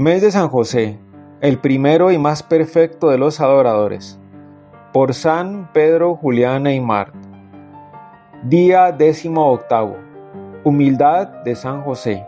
Mes de San José, el primero y más perfecto de los adoradores. Por San Pedro Julián Neymar. Día décimo octavo. Humildad de San José.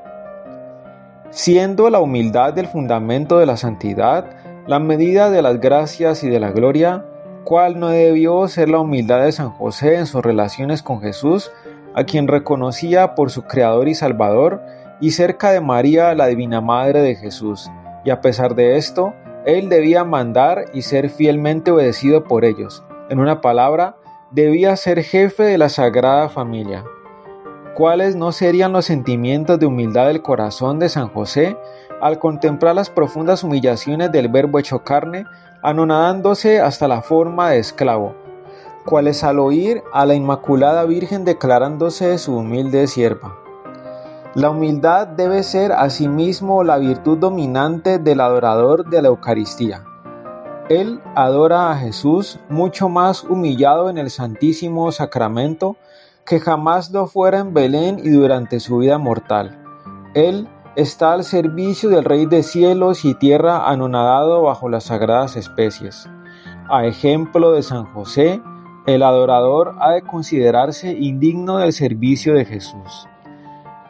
Siendo la humildad el fundamento de la santidad, la medida de las gracias y de la gloria, ¿cuál no debió ser la humildad de San José en sus relaciones con Jesús, a quien reconocía por su Creador y Salvador, y cerca de María, la Divina Madre de Jesús, y a pesar de esto, él debía mandar y ser fielmente obedecido por ellos. En una palabra, debía ser jefe de la Sagrada Familia. ¿Cuáles no serían los sentimientos de humildad del corazón de San José al contemplar las profundas humillaciones del Verbo hecho carne, anonadándose hasta la forma de esclavo? ¿Cuáles al oír a la Inmaculada Virgen declarándose su humilde sierva? La humildad debe ser asimismo la virtud dominante del adorador de la Eucaristía. Él adora a Jesús mucho más humillado en el Santísimo Sacramento que jamás lo fuera en Belén y durante su vida mortal. Él está al servicio del Rey de cielos y tierra anonadado bajo las sagradas especies. A ejemplo de San José, el adorador ha de considerarse indigno del servicio de Jesús.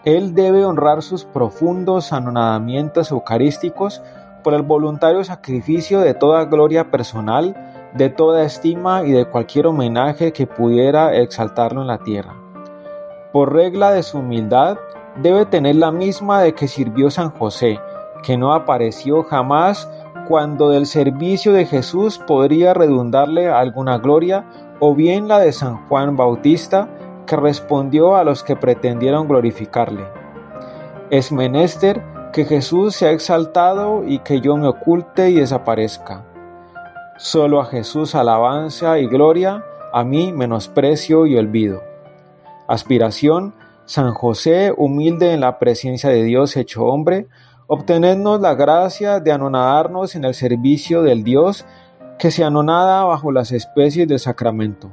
Él debe honrar sus profundos anonadamientos eucarísticos por el voluntario sacrificio de toda gloria personal, de toda estima y de cualquier homenaje que pudiera exaltarlo en la tierra. Por regla de su humildad, debe tener la misma de que sirvió San José, que no apareció jamás cuando del servicio de Jesús podría redundarle alguna gloria, o bien la de San Juan Bautista, que respondió a los que pretendieron glorificarle. Es menester que Jesús sea exaltado y que yo me oculte y desaparezca. Solo a Jesús alabanza y gloria, a mí menosprecio y olvido. Aspiración, San José, humilde en la presencia de Dios hecho hombre, obtenednos la gracia de anonadarnos en el servicio del Dios que se anonada bajo las especies del sacramento.